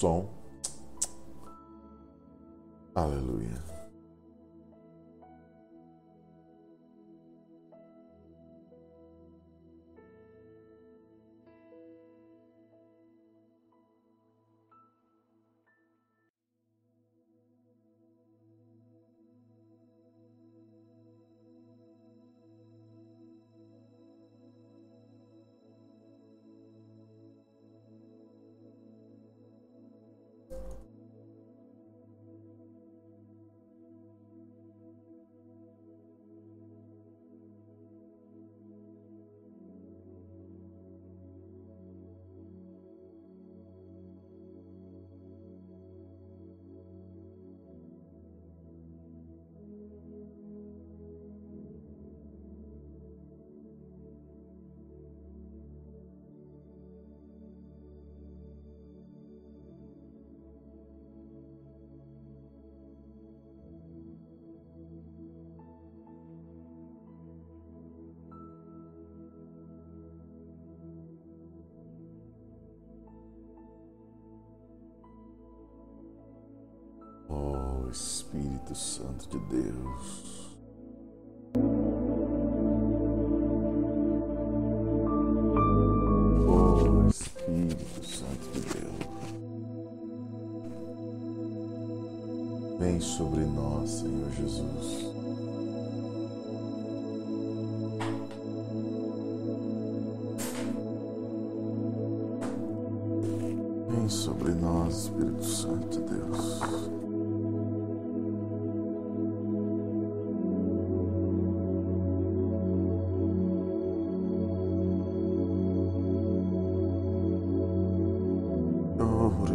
som. Aleluia. Espírito Santo de Deus. Espírito Santo de Deus, vem sobre nós, Senhor Jesus.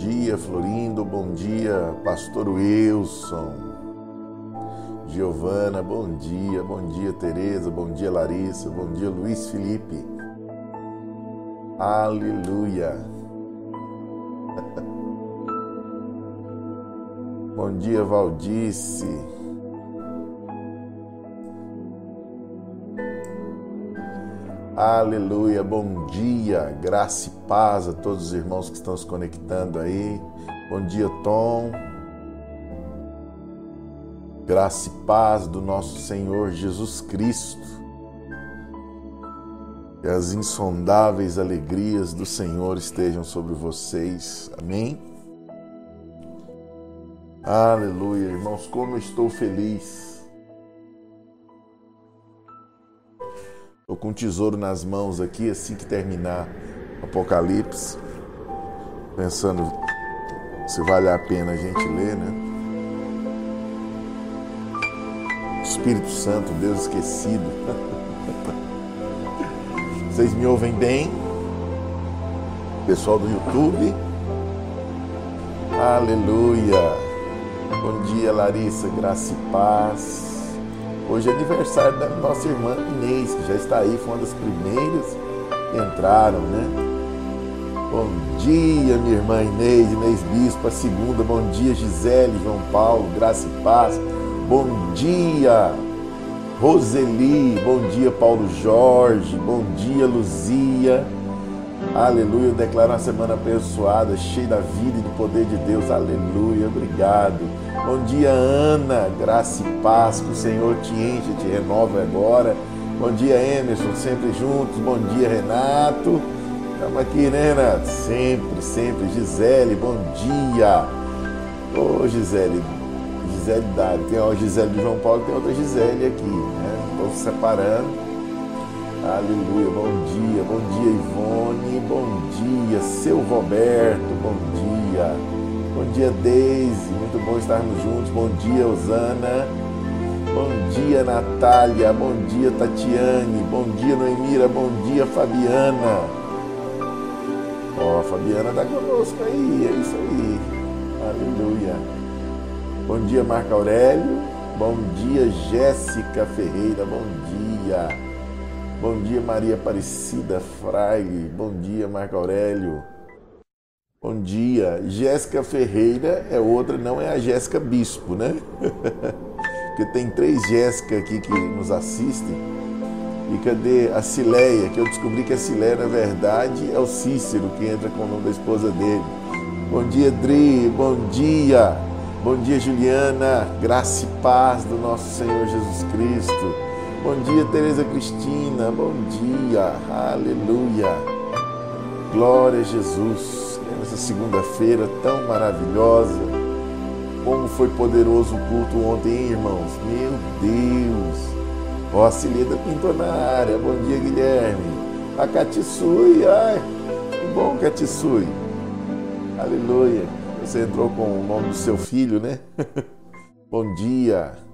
dia, Florindo. Bom dia, Pastor Wilson. Giovana, bom dia. Bom dia, Tereza. Bom dia, Larissa. Bom dia, Luiz Felipe. Aleluia. bom dia, Valdice. Aleluia, bom dia, graça e paz a todos os irmãos que estão se conectando aí. Bom dia, Tom. Graça e paz do nosso Senhor Jesus Cristo. Que as insondáveis alegrias do Senhor estejam sobre vocês. Amém. Aleluia, irmãos, como eu estou feliz Estou com tesouro nas mãos aqui, assim que terminar Apocalipse, pensando se vale a pena a gente ler, né? Espírito Santo, Deus esquecido. Vocês me ouvem bem? Pessoal do YouTube. Aleluia. Bom dia, Larissa, graça e paz. Hoje é aniversário da nossa irmã Inês, que já está aí, foi uma das primeiras que entraram, né? Bom dia, minha irmã Inês, Inês Bispo, a segunda. Bom dia, Gisele, João Paulo, Graça e Paz. Bom dia, Roseli. Bom dia, Paulo Jorge. Bom dia, Luzia. Aleluia. Eu declaro uma semana abençoada, cheia da vida e do poder de Deus. Aleluia. Obrigado. Bom dia, Ana. Graça e paz. Que o Senhor te enche, te renova agora. Bom dia, Emerson. Sempre juntos. Bom dia, Renato. Estamos aqui, né, Renato? Sempre, sempre. Gisele, bom dia. Ô, Gisele. Gisele Dário. Tem a Gisele do João Paulo tem outra Gisele aqui, né? Estou separando. Aleluia, bom dia, bom dia Ivone, bom dia, seu Roberto, bom dia, bom dia Deise, muito bom estarmos juntos, bom dia Osana, bom dia Natália, bom dia Tatiane, bom dia Noemira, bom dia Fabiana. Ó, oh, Fabiana está conosco aí, é isso aí, aleluia. Bom dia Marco Aurélio, bom dia Jéssica Ferreira, bom dia. Bom dia, Maria Aparecida Fraile. Bom dia, Marco Aurélio. Bom dia. Jéssica Ferreira é outra, não é a Jéssica Bispo, né? Porque tem três Jéssica aqui que nos assistem. E cadê a Cileia? Que eu descobri que a Cileia, na verdade, é o Cícero que entra com o nome da esposa dele. Bom dia, Dri. Bom dia. Bom dia, Juliana. Graça e paz do nosso Senhor Jesus Cristo. Bom dia, Tereza Cristina. Bom dia. Aleluia. Glória a Jesus. Nessa segunda-feira tão maravilhosa. Como foi poderoso o culto ontem, hein, irmãos? Meu Deus. Ó, a Cilida pintou na área. Bom dia, Guilherme. A Catissui. Ai, que bom, Catissui. Aleluia. Você entrou com o nome do seu filho, né? bom dia.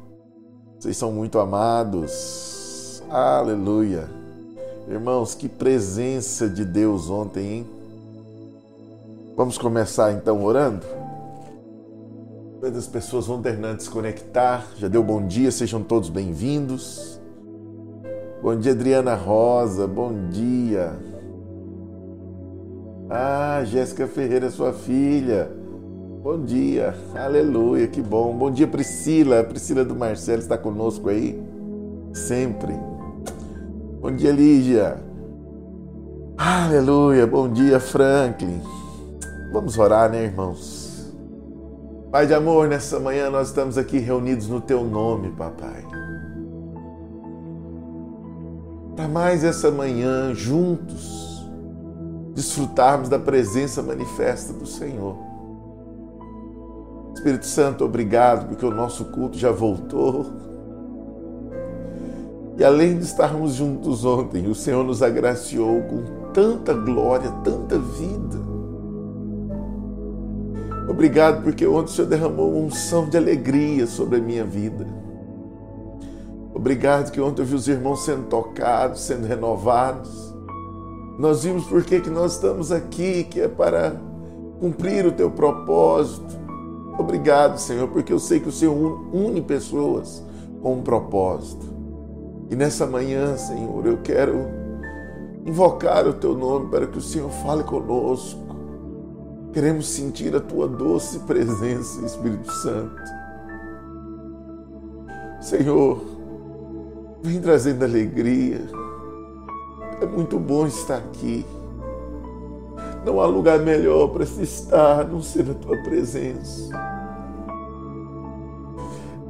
Vocês são muito amados. Aleluia. Irmãos, que presença de Deus ontem, hein? Vamos começar então orando? As pessoas vão terminando de se conectar. Já deu bom dia, sejam todos bem-vindos. Bom dia, Adriana Rosa. Bom dia. Ah, Jéssica Ferreira, sua filha. Bom dia, aleluia, que bom. Bom dia, Priscila. Priscila do Marcelo está conosco aí? Sempre. Bom dia, Lígia. Aleluia, bom dia, Franklin. Vamos orar, né, irmãos? Pai de amor, nessa manhã nós estamos aqui reunidos no Teu nome, papai. Para mais essa manhã, juntos, desfrutarmos da presença manifesta do Senhor. Espírito Santo, obrigado porque o nosso culto já voltou. E além de estarmos juntos ontem, o Senhor nos agraciou com tanta glória, tanta vida. Obrigado porque ontem o Senhor derramou uma unção de alegria sobre a minha vida. Obrigado que ontem eu vi os irmãos sendo tocados, sendo renovados. Nós vimos por que nós estamos aqui, que é para cumprir o teu propósito Obrigado, Senhor, porque eu sei que o Senhor une pessoas com um propósito. E nessa manhã, Senhor, eu quero invocar o teu nome para que o Senhor fale conosco. Queremos sentir a tua doce presença, Espírito Santo. Senhor, vem trazendo alegria. É muito bom estar aqui. Não há lugar melhor para se estar, a não ser a tua presença.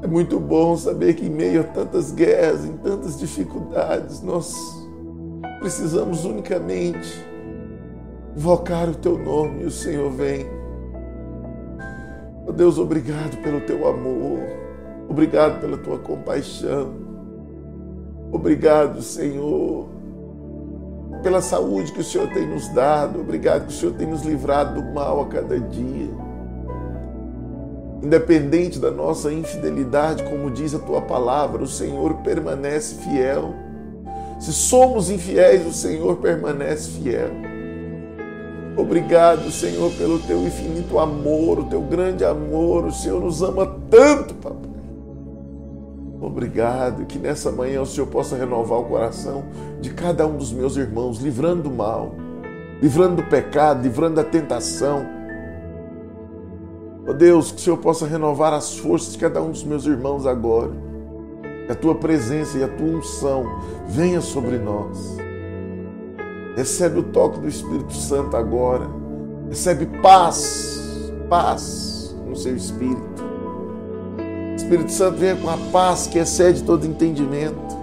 É muito bom saber que em meio a tantas guerras, em tantas dificuldades, nós precisamos unicamente invocar o teu nome e o Senhor vem. Oh Deus, obrigado pelo teu amor, obrigado pela tua compaixão, obrigado, Senhor, pela saúde que o Senhor tem nos dado. Obrigado que o Senhor tem nos livrado do mal a cada dia. Independente da nossa infidelidade, como diz a tua palavra, o Senhor permanece fiel. Se somos infiéis, o Senhor permanece fiel. Obrigado, Senhor, pelo teu infinito amor, o teu grande amor. O Senhor nos ama tanto, papai. Obrigado que nessa manhã o Senhor possa renovar o coração de cada um dos meus irmãos, livrando do mal, livrando do pecado, livrando da tentação. Ó oh Deus, que o Senhor possa renovar as forças de cada um dos meus irmãos agora. Que a tua presença e a tua unção venha sobre nós. Recebe o toque do Espírito Santo agora. Recebe paz, paz no seu espírito. Espírito Santo venha com a paz que excede todo entendimento.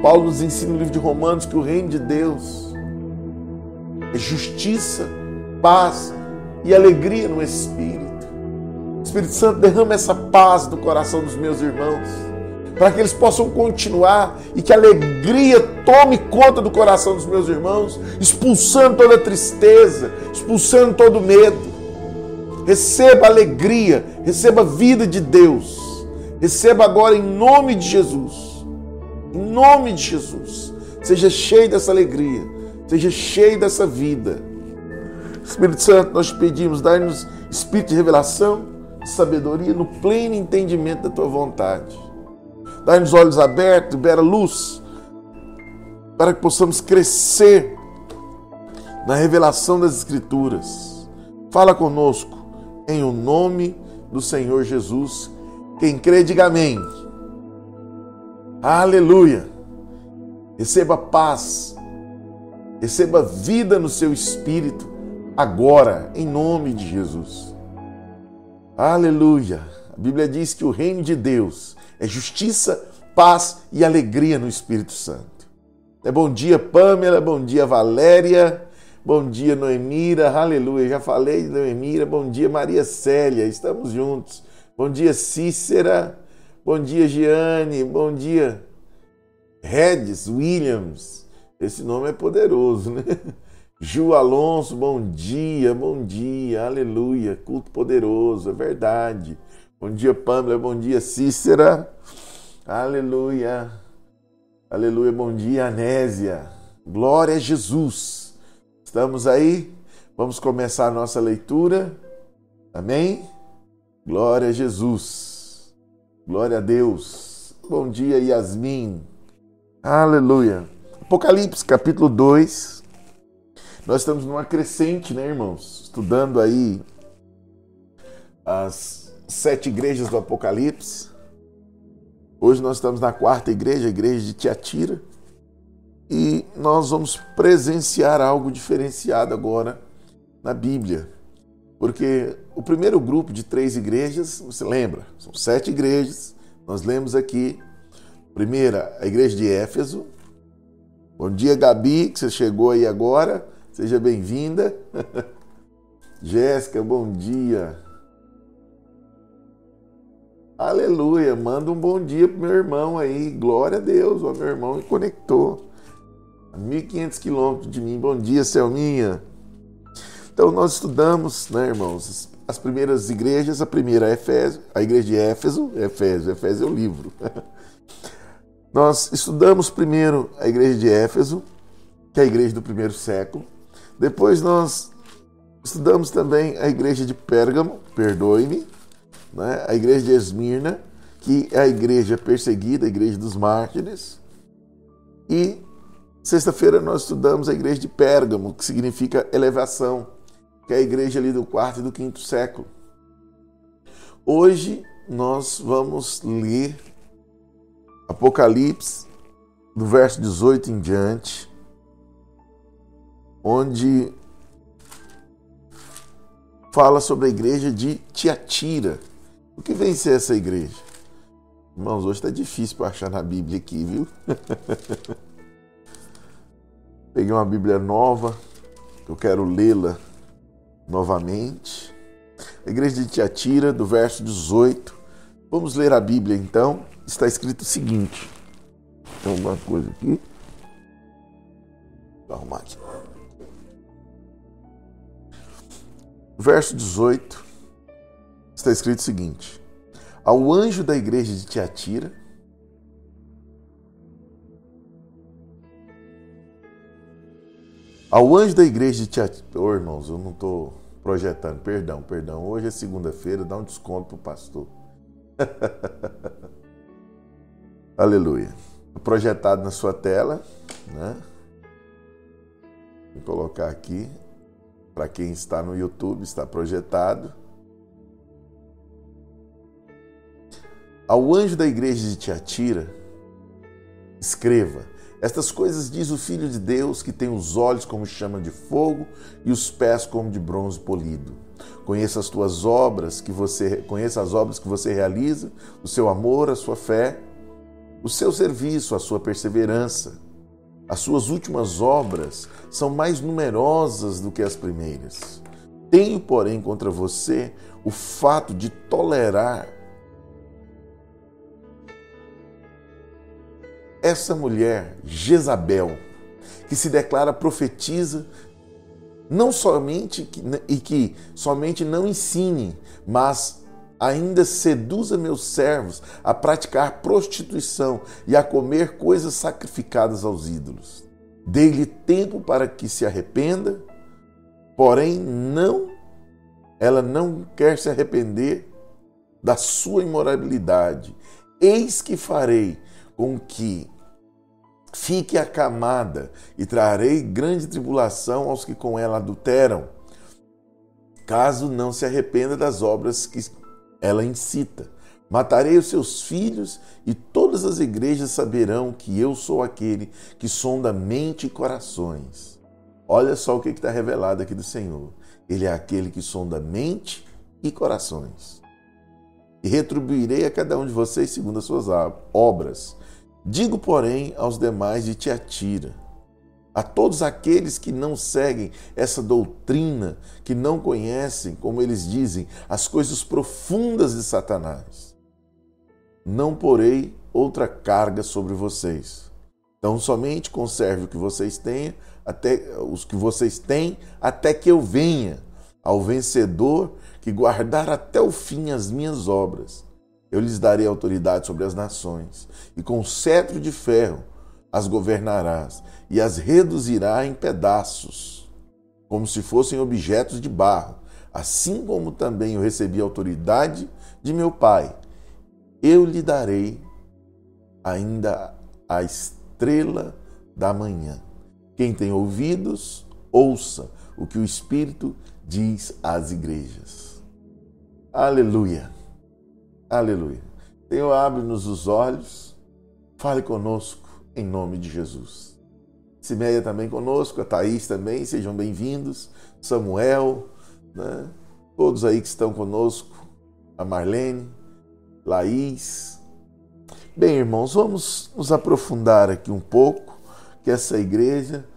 Paulo nos ensina no livro de Romanos que o reino de Deus é justiça, paz e alegria no Espírito. Espírito Santo derrama essa paz no coração dos meus irmãos, para que eles possam continuar e que a alegria tome conta do coração dos meus irmãos, expulsando toda tristeza, expulsando todo medo. Receba alegria, receba vida de Deus Receba agora em nome de Jesus. Em nome de Jesus. Seja cheio dessa alegria. Seja cheio dessa vida. Espírito Santo, nós pedimos, dai-nos espírito de revelação, sabedoria, no pleno entendimento da tua vontade. Dai-nos olhos abertos, libera luz, para que possamos crescer na revelação das Escrituras. Fala conosco, em o nome do Senhor Jesus quem crê, diga amém. Aleluia. Receba paz, receba vida no seu espírito, agora, em nome de Jesus. Aleluia. A Bíblia diz que o reino de Deus é justiça, paz e alegria no Espírito Santo. É bom dia, Pamela, bom dia, Valéria, bom dia, Noemira, aleluia. Já falei de Noemira, bom dia, Maria Célia, estamos juntos. Bom dia, Cícera. Bom dia, Giane. Bom dia, Regis Williams. Esse nome é poderoso, né? Ju Alonso, bom dia, bom dia, aleluia, culto poderoso, é verdade. Bom dia, Pamela, bom dia, Cícera, aleluia, aleluia, bom dia, Anésia, glória a Jesus. Estamos aí? Vamos começar a nossa leitura, amém? Glória a Jesus. Glória a Deus. Bom dia, Yasmin. Aleluia. Apocalipse, capítulo 2. Nós estamos numa crescente, né, irmãos? Estudando aí as sete igrejas do Apocalipse. Hoje nós estamos na quarta igreja, a igreja de Tiatira, e nós vamos presenciar algo diferenciado agora na Bíblia. Porque o primeiro grupo de três igrejas, você lembra? São sete igrejas. Nós lemos aqui. Primeira, a igreja de Éfeso. Bom dia, Gabi, que você chegou aí agora. Seja bem-vinda. Jéssica, bom dia. Aleluia, manda um bom dia pro meu irmão aí. Glória a Deus, o meu irmão me conectou. A 1.500 quilômetros de mim. Bom dia, Selminha. Então nós estudamos, né, irmãos, as primeiras igrejas, a primeira é Efésio, a igreja de Éfeso, Efésio, Efésio é o livro. nós estudamos primeiro a igreja de Éfeso, que é a igreja do primeiro século. Depois nós estudamos também a igreja de Pérgamo, perdoe-me, né? a igreja de Esmirna, que é a igreja perseguida, a igreja dos mártires. E sexta-feira nós estudamos a igreja de Pérgamo, que significa elevação que é a igreja ali do quarto e do quinto século. Hoje nós vamos ler Apocalipse, do verso 18 em diante, onde fala sobre a igreja de Tiatira. O que vem ser essa igreja? Irmãos, hoje está difícil para achar na Bíblia aqui, viu? Peguei uma Bíblia nova, eu quero lê-la novamente. A igreja de Tiatira, do verso 18. Vamos ler a Bíblia então. Está escrito o seguinte: tem alguma coisa aqui? Vou arrumar aqui. Verso 18 está escrito o seguinte: Ao anjo da igreja de Tiatira, Ao anjo da igreja de Tiatira. Oh, irmãos, eu não estou projetando. Perdão, perdão. Hoje é segunda-feira, dá um desconto para o pastor. Aleluia. Projetado na sua tela, né? Vou colocar aqui. Para quem está no YouTube, está projetado. Ao anjo da igreja de Tiatira, escreva estas coisas diz o Filho de Deus, que tem os olhos como chama de fogo e os pés como de bronze polido. Conheça as tuas obras, que você conheça as obras que você realiza, o seu amor, a sua fé, o seu serviço, a sua perseverança. As suas últimas obras são mais numerosas do que as primeiras. Tenho, porém, contra você o fato de tolerar essa mulher, Jezabel, que se declara profetiza, não somente e que somente não ensine, mas ainda seduza meus servos a praticar prostituição e a comer coisas sacrificadas aos ídolos. Dei-lhe tempo para que se arrependa, porém não ela não quer se arrepender da sua imoralidade. Eis que farei com que Fique acamada e trarei grande tribulação aos que com ela adulteram, caso não se arrependa das obras que ela incita. Matarei os seus filhos e todas as igrejas saberão que eu sou aquele que sonda mente e corações. Olha só o que está revelado aqui do Senhor. Ele é aquele que sonda mente e corações. E retribuirei a cada um de vocês segundo as suas obras. Digo, porém, aos demais de Tiatira, a todos aqueles que não seguem essa doutrina, que não conhecem, como eles dizem, as coisas profundas de Satanás, não porei outra carga sobre vocês. Então somente conserve o que vocês têm, até os que vocês têm, até que eu venha ao vencedor que guardar até o fim as minhas obras. Eu lhes darei autoridade sobre as nações, e com cetro de ferro as governarás, e as reduzirá em pedaços, como se fossem objetos de barro, assim como também eu recebi a autoridade de meu Pai. Eu lhe darei ainda a estrela da manhã. Quem tem ouvidos, ouça o que o Espírito diz às igrejas. Aleluia. Aleluia. Senhor, abre-nos os olhos, fale conosco em nome de Jesus. Simeia também conosco, a Thaís também, sejam bem-vindos. Samuel, né? todos aí que estão conosco, a Marlene, Laís. Bem, irmãos, vamos nos aprofundar aqui um pouco, que essa igreja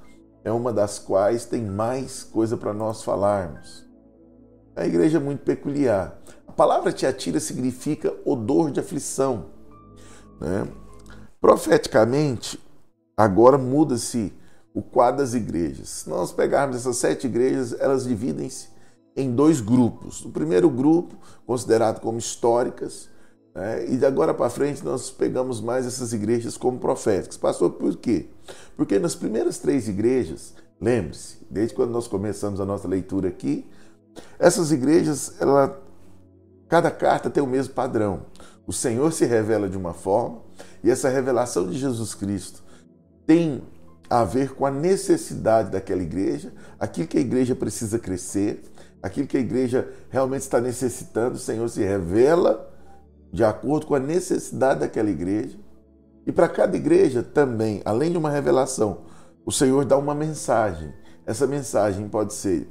é uma das quais tem mais coisa para nós falarmos. É a igreja é muito peculiar. A palavra Tiatira significa odor de aflição. Né? Profeticamente, agora muda-se o quadro das igrejas. Se nós pegarmos essas sete igrejas, elas dividem-se em dois grupos. O primeiro grupo, considerado como históricas, né? e de agora para frente nós pegamos mais essas igrejas como proféticas. Pastor, por quê? Porque nas primeiras três igrejas, lembre-se, desde quando nós começamos a nossa leitura aqui, essas igrejas, ela, cada carta tem o mesmo padrão. O Senhor se revela de uma forma e essa revelação de Jesus Cristo tem a ver com a necessidade daquela igreja, aquilo que a igreja precisa crescer, aquilo que a igreja realmente está necessitando. O Senhor se revela de acordo com a necessidade daquela igreja. E para cada igreja também, além de uma revelação, o Senhor dá uma mensagem. Essa mensagem pode ser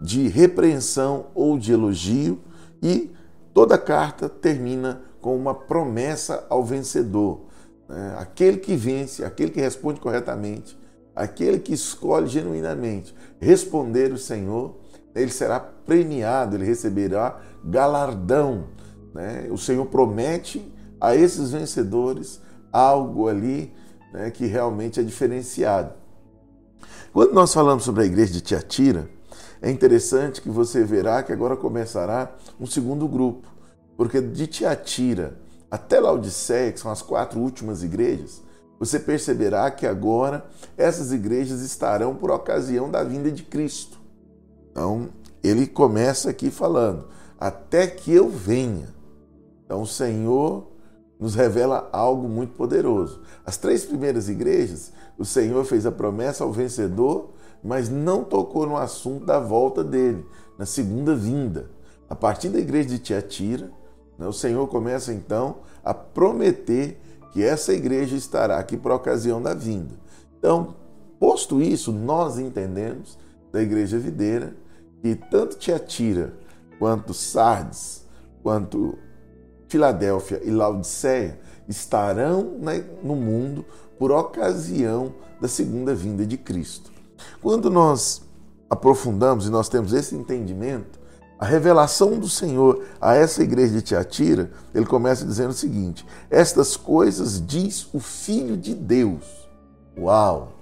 de repreensão ou de elogio, e toda carta termina com uma promessa ao vencedor. Né? Aquele que vence, aquele que responde corretamente, aquele que escolhe genuinamente responder o Senhor, ele será premiado, ele receberá galardão. Né? O Senhor promete a esses vencedores algo ali né, que realmente é diferenciado. Quando nós falamos sobre a igreja de Tiatira, é interessante que você verá que agora começará um segundo grupo, porque de Tiatira até Laodiceia, que são as quatro últimas igrejas, você perceberá que agora essas igrejas estarão por ocasião da vinda de Cristo. Então, ele começa aqui falando: até que eu venha. Então, o Senhor nos revela algo muito poderoso. As três primeiras igrejas, o Senhor fez a promessa ao vencedor mas não tocou no assunto da volta dele, na segunda vinda. A partir da igreja de Tiatira, o Senhor começa então a prometer que essa igreja estará aqui por ocasião da vinda. Então, posto isso, nós entendemos da igreja videira que tanto Tiatira quanto Sardes, quanto Filadélfia e Laodiceia estarão no mundo por ocasião da segunda vinda de Cristo. Quando nós aprofundamos e nós temos esse entendimento, a revelação do Senhor a essa igreja de Tiatira, ele começa dizendo o seguinte: Estas coisas diz o Filho de Deus. Uau!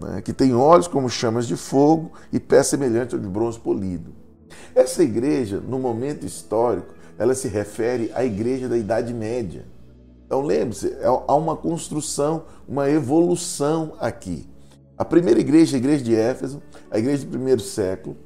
Né? Que tem olhos como chamas de fogo e pé semelhante ao de bronze polido. Essa igreja, no momento histórico, ela se refere à igreja da Idade Média. Então lembre-se, há uma construção, uma evolução aqui. A primeira igreja, a igreja de Éfeso, a igreja do primeiro século,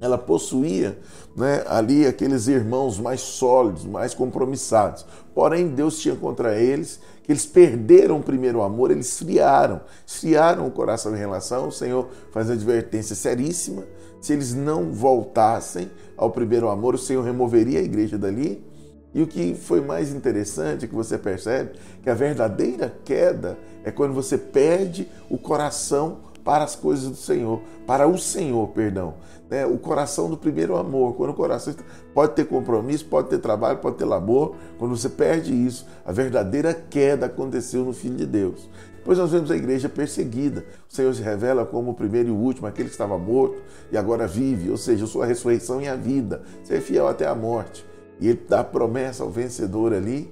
ela possuía né, ali aqueles irmãos mais sólidos, mais compromissados. Porém, Deus tinha contra eles que eles perderam o primeiro amor, eles esfriaram, esfriaram o coração em relação. O Senhor faz advertência seríssima. Se eles não voltassem ao primeiro amor, o Senhor removeria a igreja dali. E o que foi mais interessante que você percebe que a verdadeira queda é quando você perde o coração para as coisas do Senhor, para o Senhor, perdão. Né? O coração do primeiro amor, quando o coração pode ter compromisso, pode ter trabalho, pode ter labor, quando você perde isso, a verdadeira queda aconteceu no Filho de Deus. Depois nós vemos a igreja perseguida. O Senhor se revela como o primeiro e o último, aquele que estava morto e agora vive, ou seja, eu sou a ressurreição e a vida. Você é fiel até a morte. E ele dá promessa ao vencedor ali.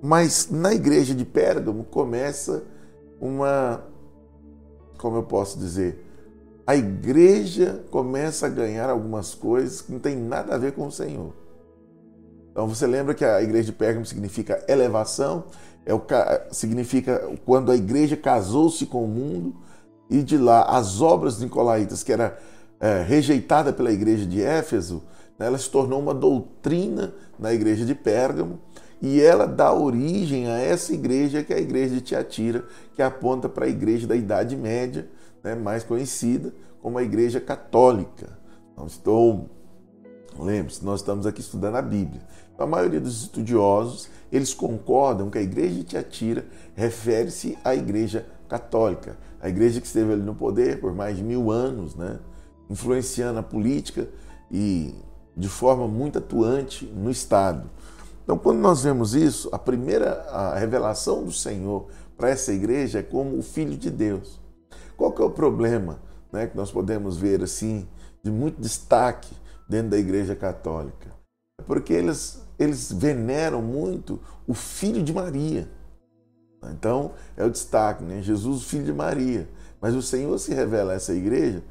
mas na igreja de Pérgamo começa uma. Como eu posso dizer? A igreja começa a ganhar algumas coisas que não tem nada a ver com o Senhor. Então você lembra que a igreja de Pérgamo significa elevação, é o, significa quando a igreja casou-se com o mundo, e de lá as obras nicolaítas, que era é, rejeitada pela igreja de Éfeso, né, ela se tornou uma doutrina na igreja de Pérgamo, e ela dá origem a essa igreja, que é a igreja de Tiatira, que aponta para a igreja da Idade Média, né, mais conhecida como a igreja católica. Não estou Lembre-se, nós estamos aqui estudando a Bíblia. A maioria dos estudiosos, eles concordam que a igreja de Tiatira refere-se à igreja católica, a igreja que esteve ali no poder por mais de mil anos, né? influenciando a política e de forma muito atuante no Estado. Então, quando nós vemos isso, a primeira a revelação do Senhor para essa igreja é como o Filho de Deus. Qual que é o problema né, que nós podemos ver assim, de muito destaque dentro da igreja católica? É porque eles, eles veneram muito o Filho de Maria. Então, é o destaque, né? Jesus, filho de Maria. Mas o Senhor se revela a essa igreja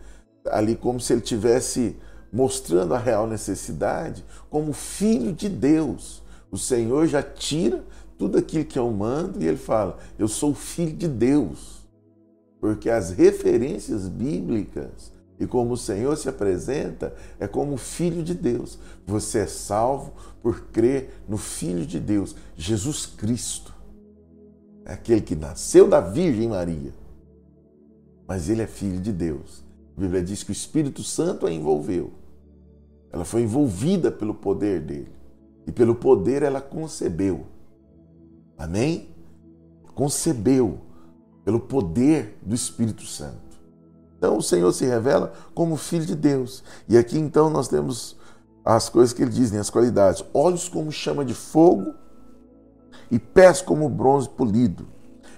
ali como se ele tivesse mostrando a real necessidade como filho de Deus. O Senhor já tira tudo aquilo que é humano e ele fala: Eu sou filho de Deus. Porque as referências bíblicas e como o Senhor se apresenta é como filho de Deus. Você é salvo por crer no Filho de Deus, Jesus Cristo. É aquele que nasceu da Virgem Maria. Mas ele é filho de Deus. A Bíblia diz que o Espírito Santo a envolveu. Ela foi envolvida pelo poder dele. E pelo poder ela concebeu. Amém? Concebeu pelo poder do Espírito Santo. Então o Senhor se revela como Filho de Deus. E aqui então nós temos as coisas que ele diz, né? as qualidades: olhos como chama de fogo e pés como bronze polido.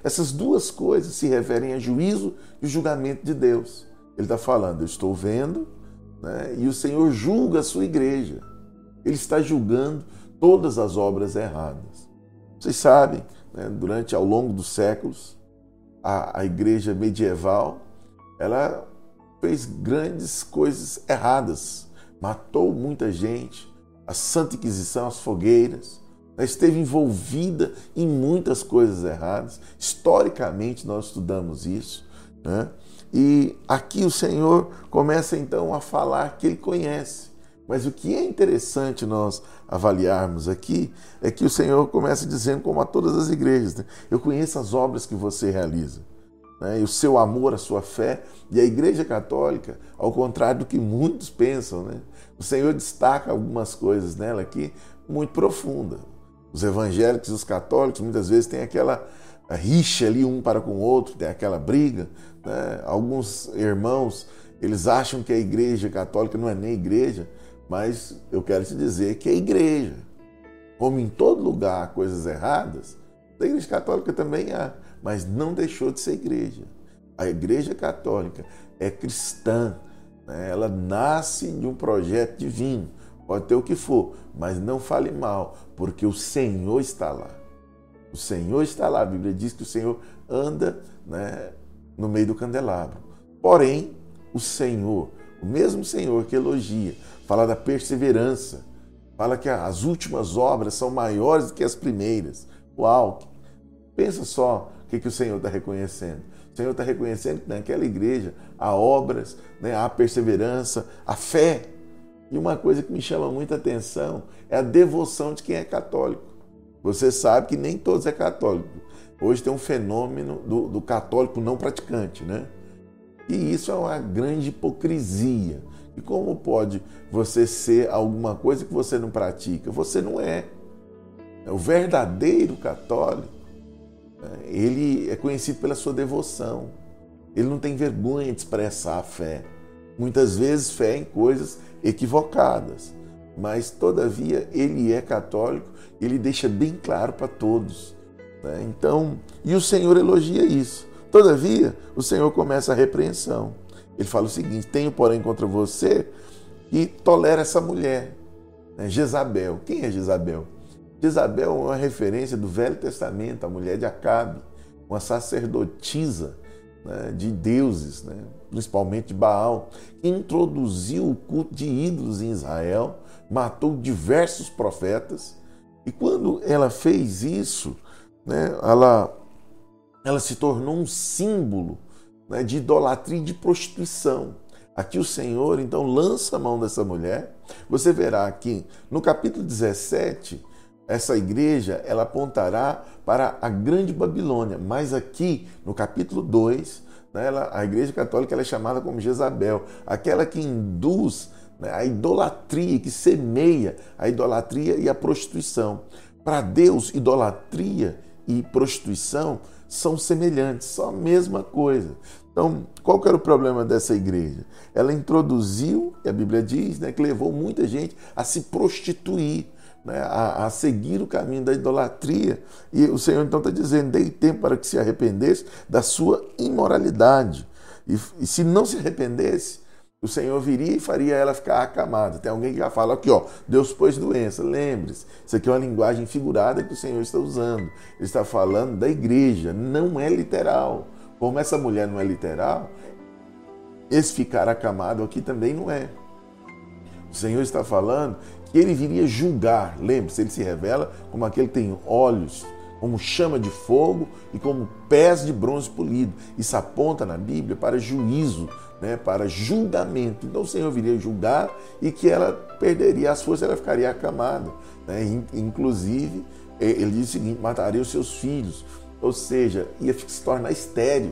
Essas duas coisas se referem a juízo e julgamento de Deus. Ele está falando, eu estou vendo, né? e o Senhor julga a sua igreja. Ele está julgando todas as obras erradas. Vocês sabem, né, durante ao longo dos séculos, a, a igreja medieval, ela fez grandes coisas erradas, matou muita gente, a Santa Inquisição, as fogueiras, né, esteve envolvida em muitas coisas erradas. Historicamente, nós estudamos isso. Né? E aqui o Senhor começa então a falar que ele conhece. Mas o que é interessante nós avaliarmos aqui é que o Senhor começa dizendo, como a todas as igrejas, né? eu conheço as obras que você realiza, né? e o seu amor, a sua fé. E a Igreja Católica, ao contrário do que muitos pensam, né? o Senhor destaca algumas coisas nela aqui muito profunda. Os evangélicos e os católicos muitas vezes têm aquela rixa ali um para com o outro, tem aquela briga. Né? Alguns irmãos eles acham que a Igreja Católica não é nem igreja, mas eu quero te dizer que é igreja. Como em todo lugar há coisas erradas, a Igreja Católica também há, mas não deixou de ser igreja. A Igreja Católica é cristã, né? ela nasce de um projeto divino. Pode ter o que for, mas não fale mal, porque o Senhor está lá. O Senhor está lá. A Bíblia diz que o Senhor anda né, no meio do candelabro. Porém, o Senhor, o mesmo Senhor que elogia, fala da perseverança, fala que as últimas obras são maiores do que as primeiras. Uau! Pensa só o que, que o Senhor está reconhecendo. O Senhor está reconhecendo que naquela igreja há obras, né, há perseverança, há fé. E uma coisa que me chama muita atenção é a devoção de quem é católico. Você sabe que nem todos é católico. Hoje tem um fenômeno do, do católico não praticante, né? E isso é uma grande hipocrisia. E como pode você ser alguma coisa que você não pratica? Você não é. O verdadeiro católico, né, ele é conhecido pela sua devoção. Ele não tem vergonha de expressar a fé. Muitas vezes fé em coisas equivocadas. Mas, todavia, ele é católico, ele deixa bem claro para todos. Né? Então, e o Senhor elogia isso. Todavia, o Senhor começa a repreensão. Ele fala o seguinte: Tenho, porém, contra você que tolera essa mulher, né? Jezabel. Quem é Jezabel? Jezabel é uma referência do Velho Testamento, a mulher de Acabe, uma sacerdotisa né, de deuses, né, principalmente de Baal, que introduziu o culto de ídolos em Israel, matou diversos profetas. E quando ela fez isso, né, ela, ela se tornou um símbolo né, de idolatria e de prostituição. Aqui o Senhor então lança a mão dessa mulher. Você verá aqui no capítulo 17, essa igreja ela apontará para a grande Babilônia, mas aqui no capítulo 2, né, ela, a igreja católica é chamada como Jezabel, aquela que induz né? a idolatria que semeia a idolatria e a prostituição. Para Deus, idolatria e prostituição são semelhantes, são a mesma coisa. Então, qual que era o problema dessa igreja? Ela introduziu, e a Bíblia diz, né, que levou muita gente a se prostituir, né, a, a, seguir o caminho da idolatria. E o Senhor então está dizendo: dei tempo para que se arrependesse da sua imoralidade. E, e, se não se arrependesse, o Senhor viria e faria ela ficar acamada. Tem alguém que já fala aqui, ó, Deus pôs doença. Lembre-se, isso aqui é uma linguagem figurada que o Senhor está usando. Ele está falando da igreja, não é literal. Como essa mulher não é literal, esse ficar acamado aqui também não é. O Senhor está falando que ele viria julgar. Lembre-se, ele se revela como aquele que tem olhos, como chama de fogo e como pés de bronze polido. Isso aponta na Bíblia para juízo, né, para julgamento. Então o Senhor viria julgar e que ela perderia as forças, ela ficaria acamada. Né? Inclusive, ele diz o seguinte: mataria os seus filhos ou seja, ia se tornar estéreo,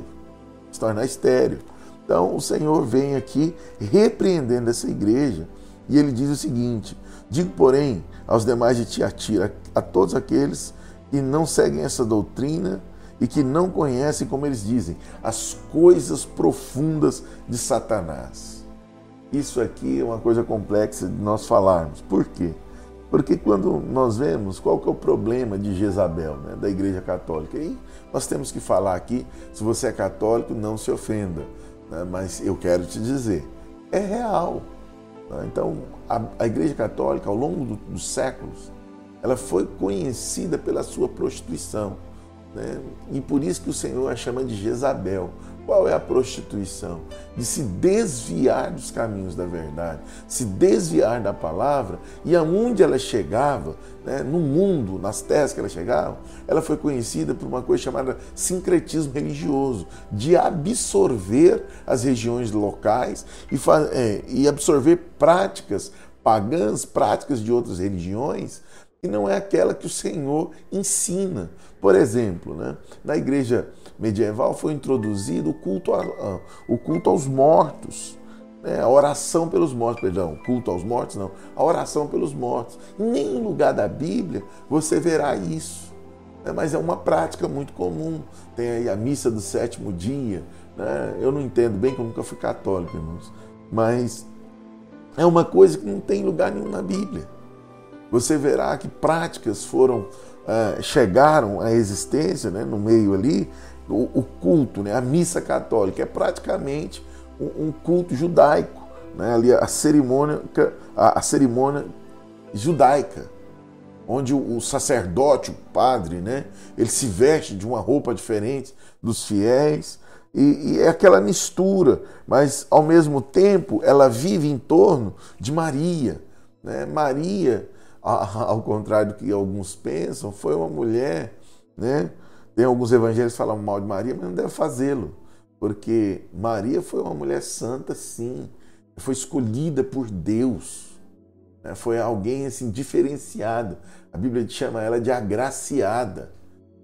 se tornar estéreo. Então o Senhor vem aqui repreendendo essa igreja e ele diz o seguinte: Digo, porém, aos demais de Tiatira, a todos aqueles que não seguem essa doutrina e que não conhecem, como eles dizem, as coisas profundas de Satanás. Isso aqui é uma coisa complexa de nós falarmos. Por quê? Porque quando nós vemos qual que é o problema de Jezabel, né, da Igreja Católica, e nós temos que falar aqui, se você é católico, não se ofenda, né, mas eu quero te dizer, é real. Né? Então, a, a, Igreja Católica, ao longo do, dos séculos, ela foi conhecida pela sua prostituição. Né? E por isso que o Senhor a chama de Jezabel, qual é a prostituição? De se desviar dos caminhos da verdade, se desviar da palavra e aonde ela chegava, né, no mundo, nas terras que ela chegava, ela foi conhecida por uma coisa chamada sincretismo religioso, de absorver as regiões locais e, é, e absorver práticas pagãs, práticas de outras religiões, que não é aquela que o Senhor ensina. Por exemplo, né, na igreja medieval foi introduzido o culto, a, o culto aos mortos. Né? A oração pelos mortos, perdão, culto aos mortos, não, a oração pelos mortos. Em nenhum lugar da Bíblia você verá isso. Né? Mas é uma prática muito comum. Tem aí a missa do sétimo dia. Né? Eu não entendo bem, que eu nunca fui católico, irmãos. Mas é uma coisa que não tem lugar nenhum na Bíblia. Você verá que práticas foram, uh, chegaram à existência né, no meio ali, o, o culto, né, a missa católica, é praticamente um, um culto judaico, né, ali a cerimônia, a, a cerimônia judaica, onde o, o, sacerdote, o padre, né, ele se veste de uma roupa diferente dos fiéis, e, e, é aquela mistura, mas ao mesmo tempo ela vive em torno de Maria. Né? Maria, ao contrário do que alguns pensam, foi uma mulher né, tem alguns evangelhos que falam mal de Maria, mas não deve fazê-lo, porque Maria foi uma mulher santa, sim, foi escolhida por Deus, né? foi alguém assim diferenciado. A Bíblia chama ela de agraciada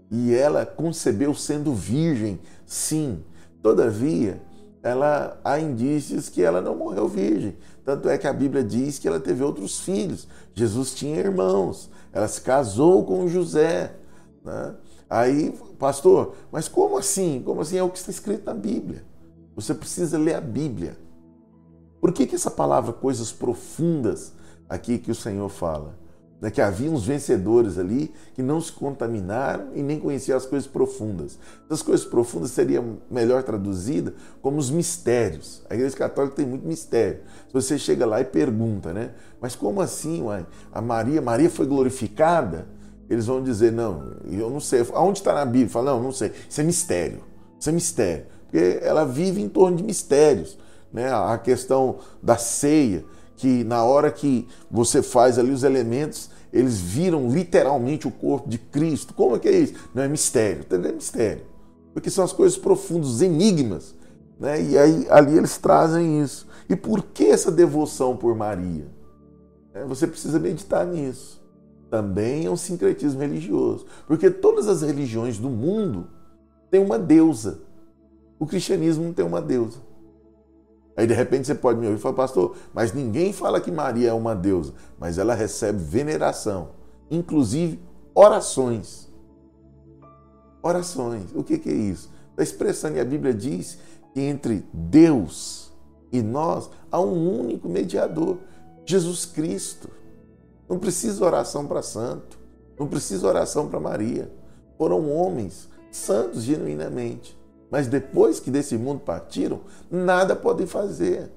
e ela concebeu sendo virgem, sim. Todavia, ela há indícios que ela não morreu virgem. Tanto é que a Bíblia diz que ela teve outros filhos. Jesus tinha irmãos. Ela se casou com José. Né? Aí, pastor, mas como assim? Como assim? É o que está escrito na Bíblia. Você precisa ler a Bíblia. Por que, que essa palavra coisas profundas aqui que o Senhor fala? É que havia uns vencedores ali que não se contaminaram e nem conheciam as coisas profundas. As coisas profundas seriam melhor traduzidas como os mistérios. A Igreja Católica tem muito mistério. Se você chega lá e pergunta, né? Mas como assim, uai? A Maria, Maria foi glorificada? Eles vão dizer, não, eu não sei. Aonde está na Bíblia? Fala, não, não sei. Isso é mistério. Isso é mistério. Porque ela vive em torno de mistérios. Né? A questão da ceia, que na hora que você faz ali os elementos, eles viram literalmente o corpo de Cristo. Como é que é isso? Não é mistério. É mistério. Porque são as coisas profundas, os enigmas. Né? E aí ali eles trazem isso. E por que essa devoção por Maria? É, você precisa meditar nisso também é um sincretismo religioso. Porque todas as religiões do mundo têm uma deusa. O cristianismo não tem uma deusa. Aí de repente você pode me ouvir e falar, pastor, mas ninguém fala que Maria é uma deusa, mas ela recebe veneração, inclusive orações. Orações. O que, é isso? Está expressando, e a Bíblia diz que entre Deus e nós há um único mediador, Jesus Cristo. Não precisa oração para santo, não precisa oração para Maria. Foram homens santos genuinamente. Mas depois que desse mundo partiram, nada podem fazer.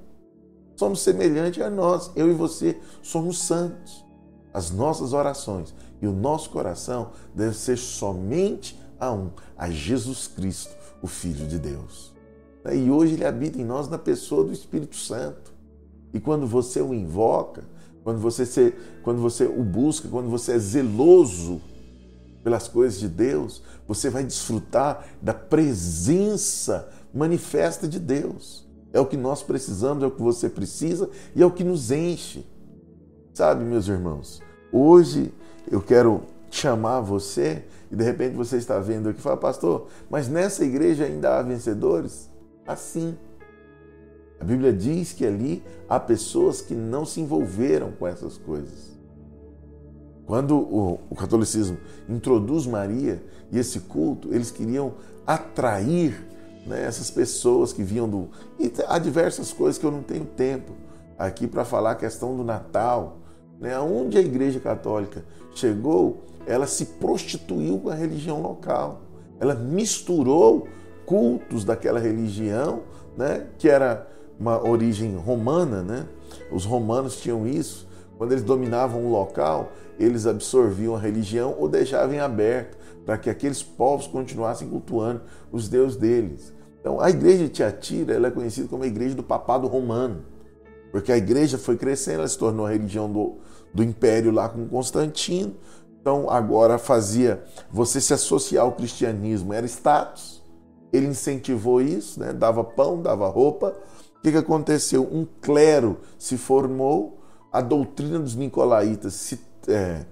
Somos semelhantes a nós, eu e você somos santos. As nossas orações e o nosso coração devem ser somente a um, a Jesus Cristo, o Filho de Deus. E hoje ele habita em nós na pessoa do Espírito Santo. E quando você o invoca, quando você, se, quando você o busca, quando você é zeloso pelas coisas de Deus, você vai desfrutar da presença manifesta de Deus. É o que nós precisamos, é o que você precisa e é o que nos enche. Sabe, meus irmãos, hoje eu quero chamar você e de repente você está vendo aqui e fala, pastor, mas nessa igreja ainda há vencedores? Assim. A Bíblia diz que ali há pessoas que não se envolveram com essas coisas. Quando o, o catolicismo introduz Maria e esse culto, eles queriam atrair né, essas pessoas que vinham do. E há diversas coisas que eu não tenho tempo aqui para falar a questão do Natal. Né? Onde a Igreja Católica chegou, ela se prostituiu com a religião local. Ela misturou cultos daquela religião, né, que era uma origem romana, né? Os romanos tinham isso. Quando eles dominavam um local, eles absorviam a religião ou deixavam em aberto para que aqueles povos continuassem cultuando os deuses deles. Então, a igreja de Tiatira ela é conhecida como a igreja do papado romano, porque a igreja foi crescendo, ela se tornou a religião do, do império lá com Constantino. Então, agora fazia você se associar ao cristianismo, era status. Ele incentivou isso, né? dava pão, dava roupa. O que, que aconteceu? Um clero se formou, a doutrina dos nicolaítas se é,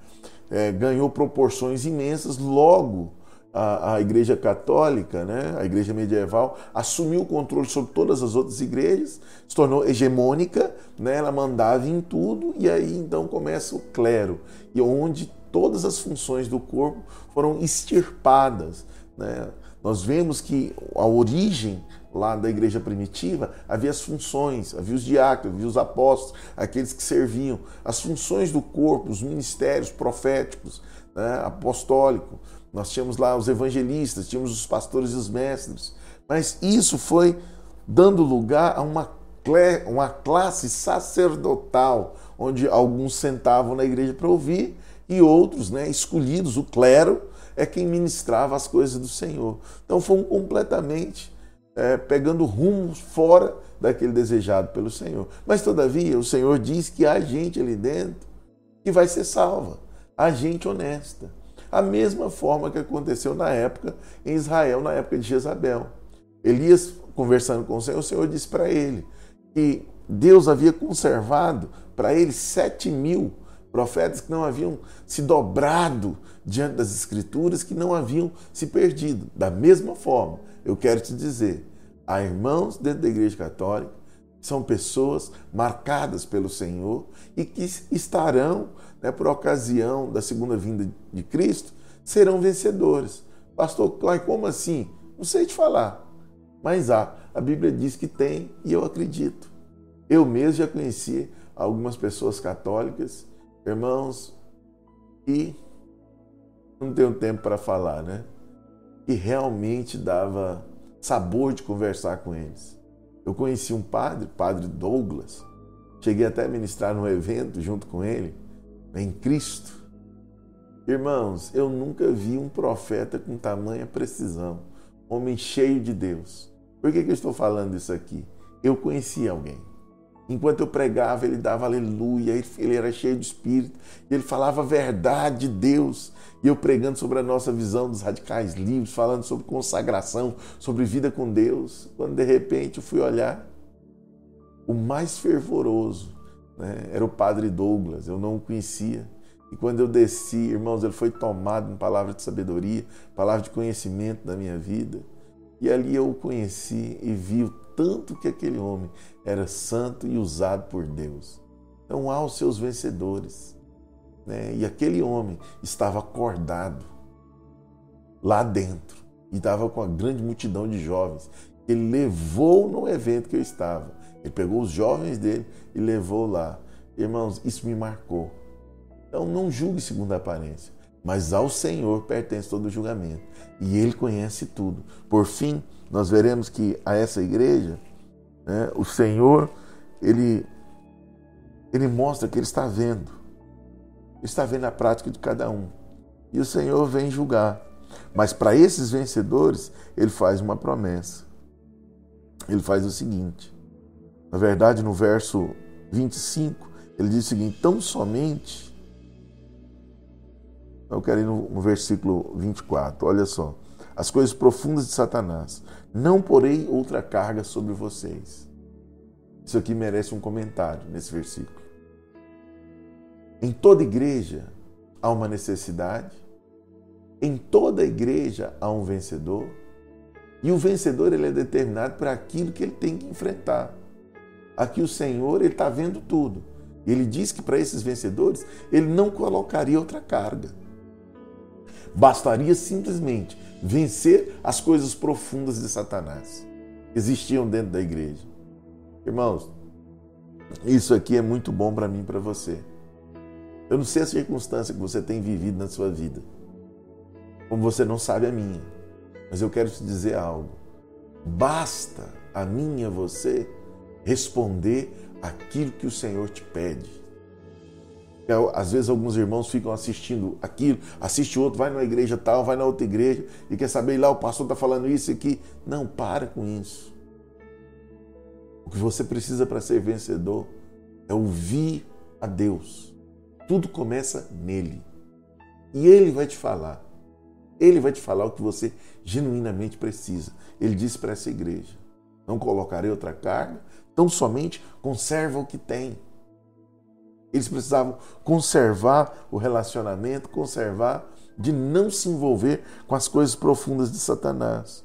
é, ganhou proporções imensas, logo a, a, Igreja Católica, né, a Igreja Medieval, assumiu o controle sobre todas as outras igrejas, se tornou hegemônica, né, ela mandava em tudo, e aí então começa o clero, e onde todas as funções do corpo foram extirpadas. Né? Nós vemos que a origem lá da igreja primitiva, havia as funções, havia os diáconos, havia os apóstolos, aqueles que serviam, as funções do corpo, os ministérios proféticos, né, apostólico. Nós tínhamos lá os evangelistas, tínhamos os pastores e os mestres. Mas isso foi dando lugar a uma, uma classe sacerdotal, onde alguns sentavam na igreja para ouvir e outros, né, escolhidos, o clero, é quem ministrava as coisas do Senhor. Então foi um completamente é, pegando rumo fora daquele desejado pelo Senhor. Mas todavia, o Senhor diz que há gente ali dentro que vai ser salva, há gente honesta. A mesma forma que aconteceu na época em Israel, na época de Jezabel. Elias, conversando com o Senhor, o Senhor disse para ele que Deus havia conservado para ele sete mil profetas que não haviam se dobrado diante das Escrituras, que não haviam se perdido. Da mesma forma, eu quero te dizer, há irmãos dentro da Igreja Católica, são pessoas marcadas pelo Senhor e que estarão, né, por ocasião da segunda vinda de Cristo, serão vencedores. Pastor Clay, como assim? Não sei te falar, mas há. A Bíblia diz que tem e eu acredito. Eu mesmo já conheci algumas pessoas católicas, irmãos, e não tenho tempo para falar, né? E realmente dava sabor de conversar com eles. Eu conheci um padre, padre Douglas, cheguei até a ministrar num evento junto com ele, em Cristo. Irmãos, eu nunca vi um profeta com tamanha precisão, homem cheio de Deus. Por que, que eu estou falando isso aqui? Eu conheci alguém. Enquanto eu pregava, ele dava aleluia, ele era cheio de espírito, ele falava a verdade de Deus. E eu pregando sobre a nossa visão dos radicais livres, falando sobre consagração, sobre vida com Deus. Quando de repente eu fui olhar, o mais fervoroso né, era o padre Douglas, eu não o conhecia. E quando eu desci, irmãos, ele foi tomado em palavra de sabedoria, palavra de conhecimento da minha vida. E ali eu o conheci e vi tanto que aquele homem era santo e usado por Deus. Então há os seus vencedores. Né? E aquele homem estava acordado lá dentro e estava com a grande multidão de jovens. Ele levou no evento que eu estava. Ele pegou os jovens dele e levou lá. Irmãos, isso me marcou. Então não julgue segundo a aparência, mas ao Senhor pertence todo o julgamento. E Ele conhece tudo. Por fim, nós veremos que a essa igreja, né, o Senhor, Ele, Ele mostra que Ele está vendo. Ele está vendo a prática de cada um. E o Senhor vem julgar. Mas para esses vencedores, Ele faz uma promessa. Ele faz o seguinte. Na verdade, no verso 25, ele diz o seguinte: tão somente. Eu quero ir no, no versículo 24, olha só. As coisas profundas de Satanás. Não porei outra carga sobre vocês. Isso aqui merece um comentário nesse versículo. Em toda igreja há uma necessidade, em toda igreja há um vencedor, e o vencedor ele é determinado por aquilo que ele tem que enfrentar. Aqui o Senhor ele está vendo tudo. Ele diz que para esses vencedores ele não colocaria outra carga. Bastaria simplesmente vencer as coisas profundas de Satanás que existiam dentro da igreja. Irmãos, isso aqui é muito bom para mim e para você. Eu não sei a circunstância que você tem vivido na sua vida, como você não sabe a minha, mas eu quero te dizer algo. Basta a mim e a você responder aquilo que o Senhor te pede. É, às vezes alguns irmãos ficam assistindo aquilo, assiste outro, vai numa igreja tal, vai na outra igreja e quer saber lá o pastor está falando isso aqui. Não, para com isso. O que você precisa para ser vencedor é ouvir a Deus. Tudo começa nele. E ele vai te falar. Ele vai te falar o que você genuinamente precisa. Ele disse para essa igreja: Não colocarei outra carga, tão somente conserva o que tem. Eles precisavam conservar o relacionamento, conservar de não se envolver com as coisas profundas de Satanás.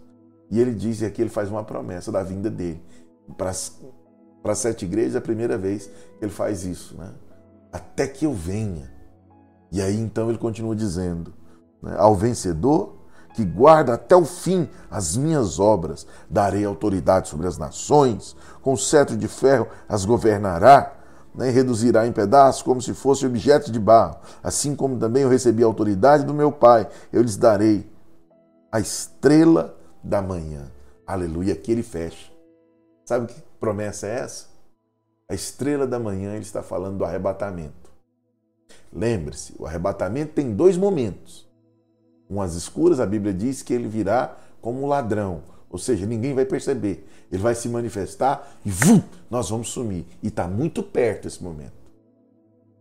E ele diz, e aqui ele faz uma promessa da vinda dele. Para sete igrejas é a primeira vez que ele faz isso, né? Até que eu venha. E aí então ele continua dizendo: né? ao vencedor que guarda até o fim as minhas obras, darei autoridade sobre as nações, com cetro de ferro as governará né, reduzirá em pedaços como se fosse objeto de barro. Assim como também eu recebi a autoridade do meu Pai, eu lhes darei a estrela da manhã. Aleluia, aqui ele fecha. Sabe que promessa é essa? A estrela da manhã, ele está falando do arrebatamento. Lembre-se, o arrebatamento tem dois momentos. Um às escuras, a Bíblia diz que ele virá como um ladrão, ou seja, ninguém vai perceber. Ele vai se manifestar e vum, nós vamos sumir. E está muito perto esse momento.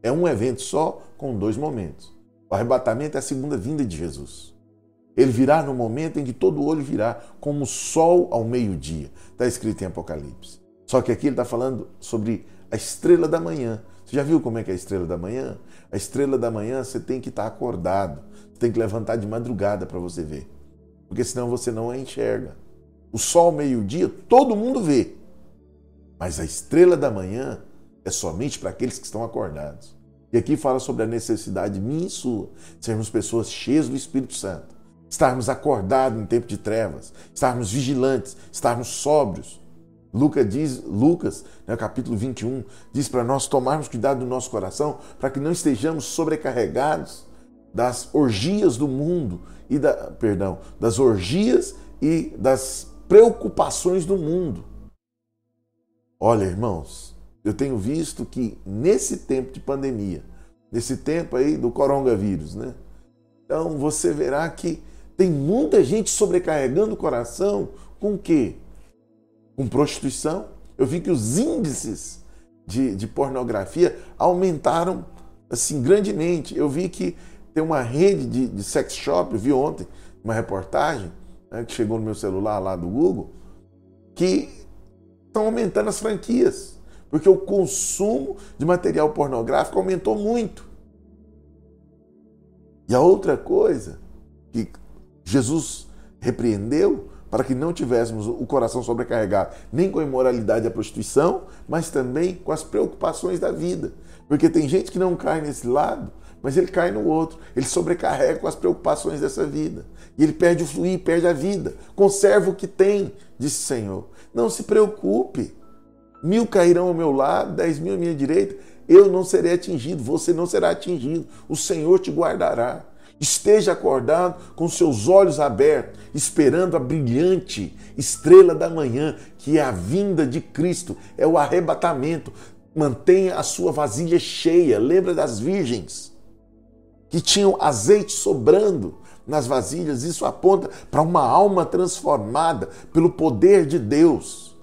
É um evento só com dois momentos. O arrebatamento é a segunda vinda de Jesus. Ele virá no momento em que todo olho virá, como o sol ao meio-dia. Está escrito em Apocalipse. Só que aqui ele está falando sobre a estrela da manhã. Você já viu como é que é a estrela da manhã? A estrela da manhã você tem que estar tá acordado. Você tem que levantar de madrugada para você ver. Porque senão você não a enxerga. O sol meio-dia todo mundo vê. Mas a estrela da manhã é somente para aqueles que estão acordados. E aqui fala sobre a necessidade minha e sua sermos pessoas cheias do Espírito Santo, estarmos acordados em tempo de trevas, estarmos vigilantes, estarmos sóbrios. Lucas diz, Lucas, no né, capítulo 21, diz para nós tomarmos cuidado do nosso coração para que não estejamos sobrecarregados das orgias do mundo e da, perdão, das orgias e das preocupações do mundo. Olha, irmãos, eu tenho visto que nesse tempo de pandemia, nesse tempo aí do coronavírus, né? Então você verá que tem muita gente sobrecarregando o coração com o quê? Com prostituição. Eu vi que os índices de, de pornografia aumentaram assim grandemente. Eu vi que tem uma rede de, de sex shop, eu vi ontem uma reportagem, né, que chegou no meu celular lá do Google, que estão aumentando as franquias, porque o consumo de material pornográfico aumentou muito. E a outra coisa que Jesus repreendeu para que não tivéssemos o coração sobrecarregado nem com a imoralidade e a prostituição, mas também com as preocupações da vida. Porque tem gente que não cai nesse lado, mas ele cai no outro. Ele sobrecarrega com as preocupações dessa vida. E ele perde o fluir, perde a vida. Conserva o que tem, disse o Senhor. Não se preocupe. Mil cairão ao meu lado, dez mil à minha direita. Eu não serei atingido, você não será atingido. O Senhor te guardará. Esteja acordado com seus olhos abertos, esperando a brilhante estrela da manhã, que é a vinda de Cristo, é o arrebatamento. Mantenha a sua vasilha cheia. Lembra das virgens que tinham azeite sobrando nas vasilhas? Isso aponta para uma alma transformada pelo poder de Deus.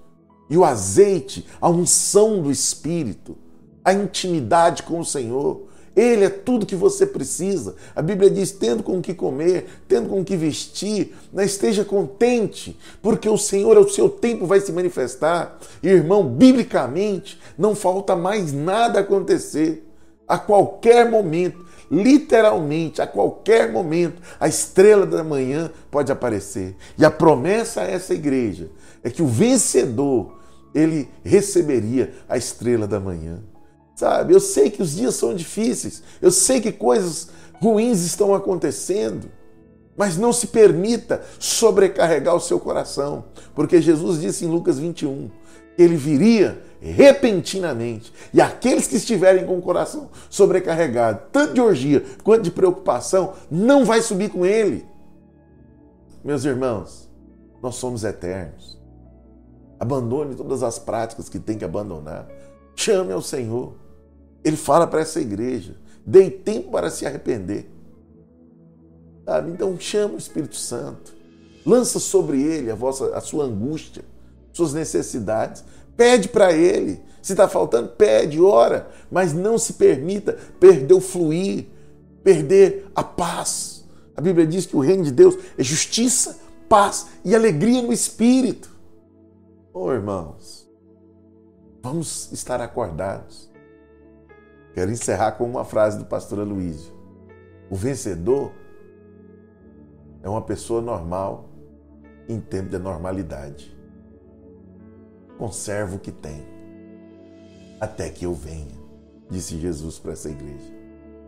E o azeite, a unção do Espírito, a intimidade com o Senhor. Ele é tudo que você precisa. A Bíblia diz: tendo com o que comer, tendo com o que vestir, não esteja contente, porque o Senhor, ao seu tempo, vai se manifestar. Irmão, biblicamente, não falta mais nada acontecer. A qualquer momento, literalmente, a qualquer momento, a estrela da manhã pode aparecer. E a promessa a essa igreja é que o vencedor, ele receberia a estrela da manhã. Sabe? Eu sei que os dias são difíceis, eu sei que coisas ruins estão acontecendo, mas não se permita sobrecarregar o seu coração, porque Jesus disse em Lucas 21 que ele viria repentinamente, e aqueles que estiverem com o coração sobrecarregado, tanto de orgia quanto de preocupação, não vai subir com ele. Meus irmãos, nós somos eternos. Abandone todas as práticas que tem que abandonar. Chame ao Senhor. Ele fala para essa igreja: dei tempo para se arrepender. Sabe? Então chama o Espírito Santo, lança sobre ele a, vossa, a sua angústia, suas necessidades, pede para ele. Se está faltando, pede, ora, mas não se permita perder o fluir, perder a paz. A Bíblia diz que o reino de Deus é justiça, paz e alegria no espírito. Oh, irmãos, vamos estar acordados Quero encerrar com uma frase do pastor Aloysio. O vencedor é uma pessoa normal em tempo de normalidade. Conserva o que tem até que eu venha, disse Jesus para essa igreja.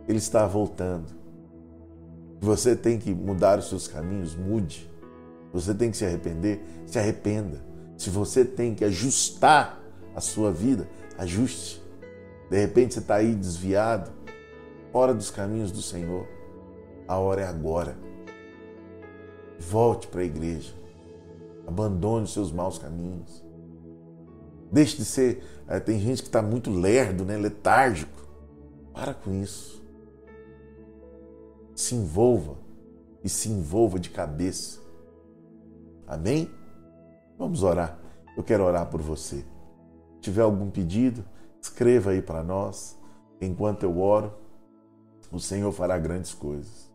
Ele está voltando. Você tem que mudar os seus caminhos, mude. Você tem que se arrepender, se arrependa. Se você tem que ajustar a sua vida, ajuste. De repente você está aí desviado, fora dos caminhos do Senhor. A hora é agora. Volte para a igreja. Abandone os seus maus caminhos. Deixe de ser. Eh, tem gente que está muito lerdo, né? letárgico. Para com isso. Se envolva e se envolva de cabeça. Amém? Vamos orar. Eu quero orar por você. Se tiver algum pedido, Escreva aí para nós. Enquanto eu oro, o Senhor fará grandes coisas.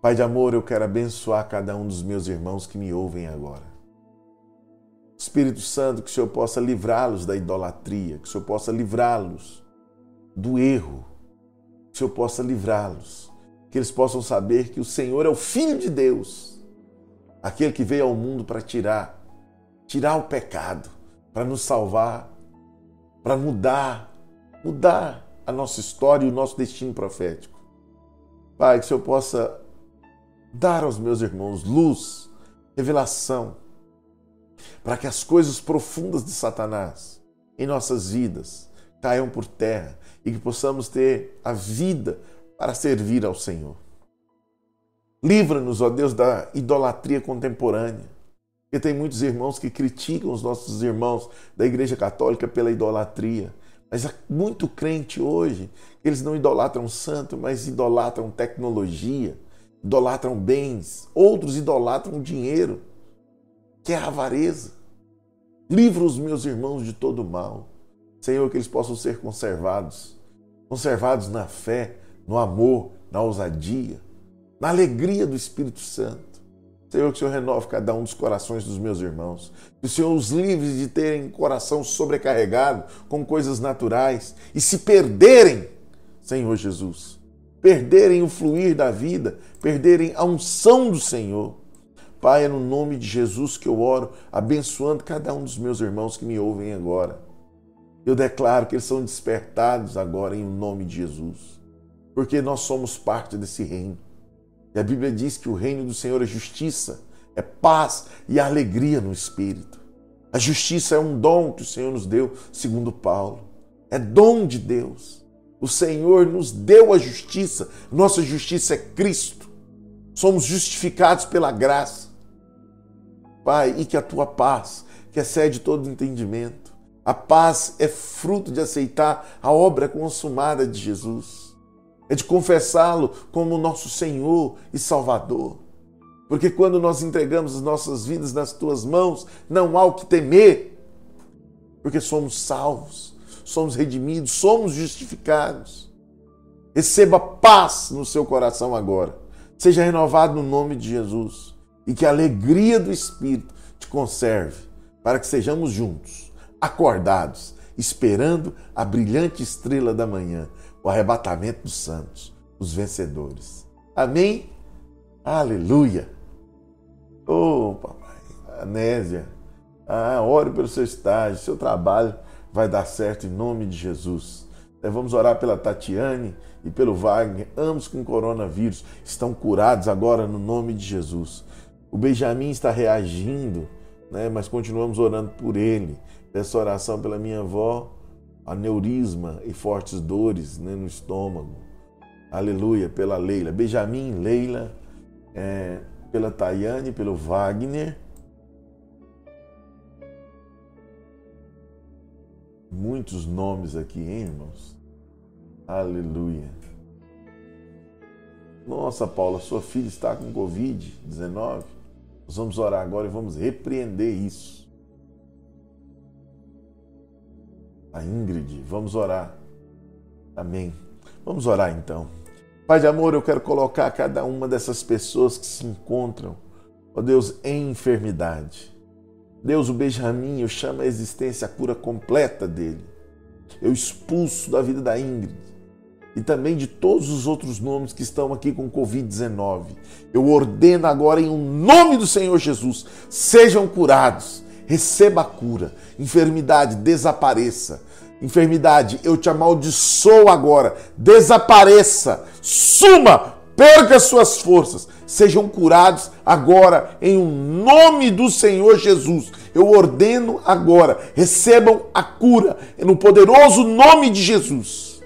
Pai de amor, eu quero abençoar cada um dos meus irmãos que me ouvem agora. Espírito Santo, que o Senhor possa livrá-los da idolatria, que o Senhor possa livrá-los do erro, que o Senhor possa livrá-los, que eles possam saber que o Senhor é o Filho de Deus, aquele que veio ao mundo para tirar, tirar o pecado, para nos salvar para mudar, mudar a nossa história e o nosso destino profético. Pai, que o Senhor possa dar aos meus irmãos luz, revelação, para que as coisas profundas de Satanás em nossas vidas caiam por terra e que possamos ter a vida para servir ao Senhor. Livra-nos, ó Deus, da idolatria contemporânea porque tem muitos irmãos que criticam os nossos irmãos da Igreja Católica pela idolatria. Mas há muito crente hoje, eles não idolatram santo, mas idolatram tecnologia, idolatram bens, outros idolatram dinheiro, que é a avareza. Livra os meus irmãos de todo mal. Senhor, que eles possam ser conservados, conservados na fé, no amor, na ousadia, na alegria do Espírito Santo. Senhor, que o Senhor renove cada um dos corações dos meus irmãos. Que o Senhor os livre de terem coração sobrecarregado com coisas naturais e se perderem, Senhor Jesus, perderem o fluir da vida, perderem a unção do Senhor. Pai, é no nome de Jesus que eu oro, abençoando cada um dos meus irmãos que me ouvem agora. Eu declaro que eles são despertados agora em nome de Jesus, porque nós somos parte desse reino. E a Bíblia diz que o reino do Senhor é justiça, é paz e alegria no espírito. A justiça é um dom que o Senhor nos deu, segundo Paulo. É dom de Deus. O Senhor nos deu a justiça. Nossa justiça é Cristo. Somos justificados pela graça. Pai, e que a tua paz, que excede todo entendimento, a paz é fruto de aceitar a obra consumada de Jesus. É de confessá-lo como nosso Senhor e Salvador. Porque quando nós entregamos as nossas vidas nas tuas mãos, não há o que temer, porque somos salvos, somos redimidos, somos justificados. Receba paz no seu coração agora. Seja renovado no nome de Jesus e que a alegria do Espírito te conserve para que sejamos juntos, acordados, esperando a brilhante estrela da manhã, o arrebatamento dos santos, os vencedores. Amém? Aleluia! Oh, papai, Anésia, ah, ore pelo seu estágio, seu trabalho vai dar certo em nome de Jesus. É, vamos orar pela Tatiane e pelo Wagner, ambos com coronavírus, estão curados agora no nome de Jesus. O Benjamin está reagindo, né, mas continuamos orando por ele. Peço oração pela minha avó, aneurisma e fortes dores né, no estômago. Aleluia, pela Leila. Benjamin, Leila, é, pela Tayane, pelo Wagner. Muitos nomes aqui, hein, irmãos? Aleluia. Nossa, Paula, sua filha está com Covid-19. Nós vamos orar agora e vamos repreender isso. A Ingrid, vamos orar. Amém. Vamos orar então. Pai de amor, eu quero colocar cada uma dessas pessoas que se encontram, ó Deus, em enfermidade. Deus, o Benjamin, eu chamo a existência, a cura completa dele. Eu expulso da vida da Ingrid e também de todos os outros nomes que estão aqui com Covid-19. Eu ordeno agora, em um nome do Senhor Jesus, sejam curados, receba a cura, enfermidade desapareça Enfermidade, eu te amaldiçoo agora. Desapareça, suma, perca suas forças. Sejam curados agora em um nome do Senhor Jesus. Eu ordeno agora, recebam a cura no poderoso nome de Jesus.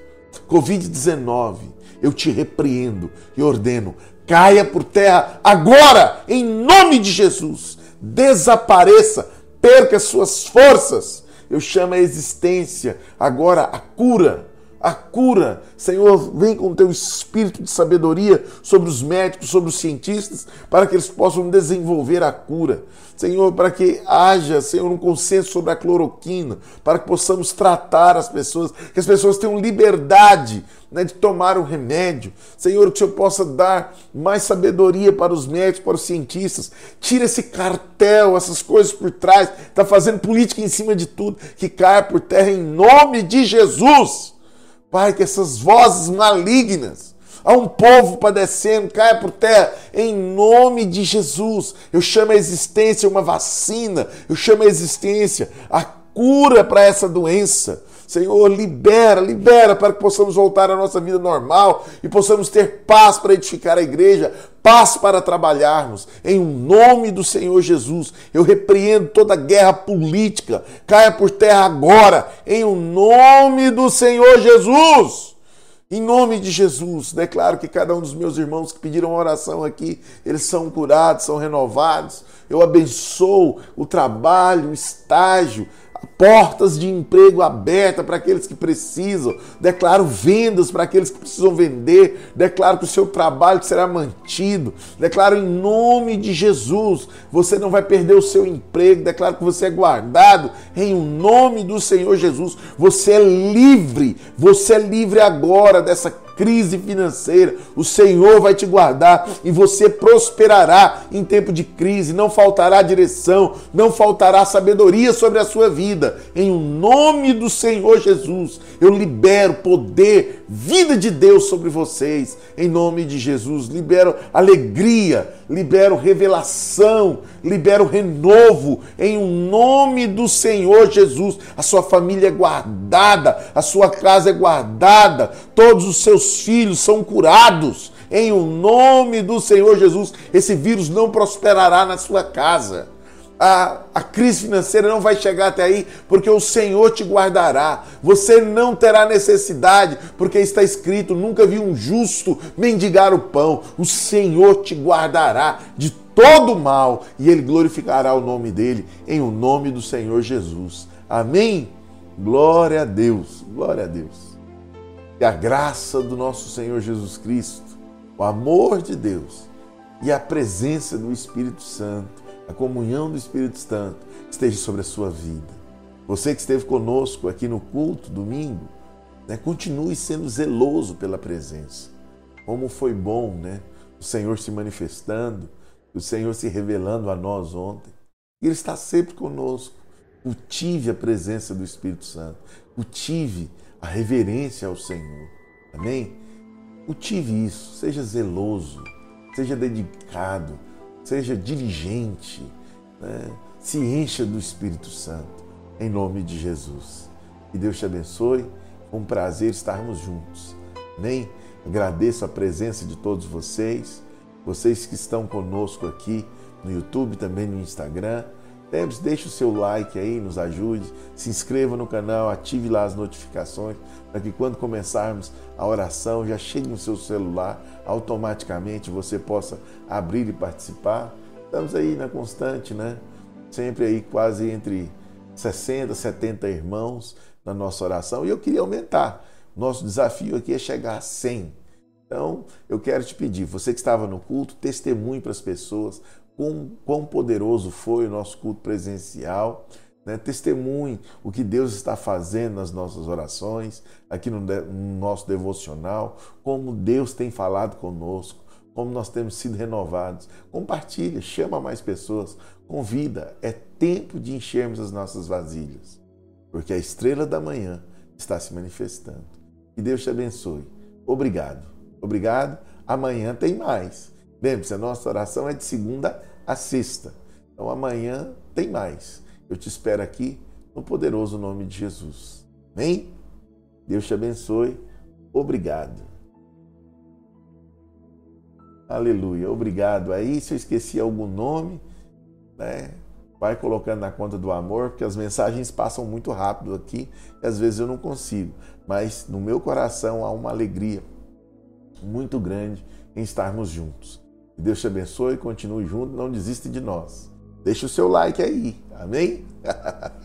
Covid-19, eu te repreendo e ordeno, caia por terra agora em nome de Jesus. Desapareça, perca suas forças eu chamo a existência, agora a cura. A cura, Senhor, vem com o teu espírito de sabedoria sobre os médicos, sobre os cientistas, para que eles possam desenvolver a cura. Senhor, para que haja, Senhor, um consenso sobre a cloroquina, para que possamos tratar as pessoas, que as pessoas tenham liberdade né, de tomar o remédio. Senhor, que o Senhor possa dar mais sabedoria para os médicos, para os cientistas. Tira esse cartel, essas coisas por trás, está fazendo política em cima de tudo, que caia por terra em nome de Jesus. Pai, que essas vozes malignas a um povo padecendo, caia por terra, em nome de Jesus. Eu chamo a existência uma vacina, eu chamo a existência a cura para essa doença. Senhor, libera, libera para que possamos voltar à nossa vida normal e possamos ter paz para edificar a igreja, paz para trabalharmos. Em nome do Senhor Jesus, eu repreendo toda guerra política, caia por terra agora, em o nome do Senhor Jesus. Em nome de Jesus, declaro que cada um dos meus irmãos que pediram oração aqui, eles são curados, são renovados. Eu abençoo o trabalho, o estágio, portas de emprego abertas para aqueles que precisam, declaro vendas para aqueles que precisam vender, declaro que o seu trabalho será mantido, declaro em nome de Jesus, você não vai perder o seu emprego, declaro que você é guardado em nome do Senhor Jesus, você é livre, você é livre agora dessa crise financeira, o Senhor vai te guardar e você prosperará em tempo de crise. Não faltará direção, não faltará sabedoria sobre a sua vida. Em nome do Senhor Jesus, eu libero poder, vida de Deus sobre vocês. Em nome de Jesus, libero alegria, libero revelação, libero renovo. Em o nome do Senhor Jesus, a sua família é guardada, a sua casa é guardada, todos os seus filhos são curados. Em o nome do Senhor Jesus, esse vírus não prosperará na sua casa a, a crise financeira não vai chegar até aí, porque o Senhor te guardará. Você não terá necessidade, porque está escrito: nunca vi um justo mendigar o pão. O Senhor te guardará de todo mal e ele glorificará o nome dele em o nome do Senhor Jesus. Amém? Glória a Deus, glória a Deus. Que a graça do nosso Senhor Jesus Cristo, o amor de Deus e a presença do Espírito Santo a comunhão do Espírito Santo esteja sobre a sua vida. Você que esteve conosco aqui no culto domingo, né, continue sendo zeloso pela presença. Como foi bom, né? O Senhor se manifestando, o Senhor se revelando a nós ontem. Ele está sempre conosco. Cultive a presença do Espírito Santo. Cultive a reverência ao Senhor. Amém? Cultive isso. Seja zeloso. Seja dedicado seja diligente, né? se encha do Espírito Santo, em nome de Jesus. Que Deus te abençoe, foi um prazer estarmos juntos. Nem agradeço a presença de todos vocês, vocês que estão conosco aqui no YouTube, também no Instagram. Lembre-se, deixe o seu like aí, nos ajude, se inscreva no canal, ative lá as notificações, para que quando começarmos a oração já chegue no seu celular, automaticamente você possa abrir e participar. Estamos aí na constante, né? Sempre aí quase entre 60, 70 irmãos na nossa oração. E eu queria aumentar. Nosso desafio aqui é chegar a 100. Então, eu quero te pedir, você que estava no culto, testemunhe para as pessoas, quão, quão poderoso foi o nosso culto presencial. Né? Testemunhe o que Deus está fazendo nas nossas orações, aqui no, no nosso devocional, como Deus tem falado conosco, como nós temos sido renovados. Compartilha, chama mais pessoas, convida. É tempo de enchermos as nossas vasilhas, porque a estrela da manhã está se manifestando. Que Deus te abençoe. Obrigado. Obrigado. Amanhã tem mais. Lembre-se, a nossa oração é de segunda a sexta. Então amanhã tem mais. Eu te espero aqui no poderoso nome de Jesus. Amém? Deus te abençoe. Obrigado. Aleluia. Obrigado. Aí, se eu esqueci algum nome, né? Vai colocando na conta do amor, porque as mensagens passam muito rápido aqui e às vezes eu não consigo. Mas no meu coração há uma alegria muito grande em estarmos juntos. Deus te abençoe, continue junto, não desista de nós. Deixe o seu like aí, amém?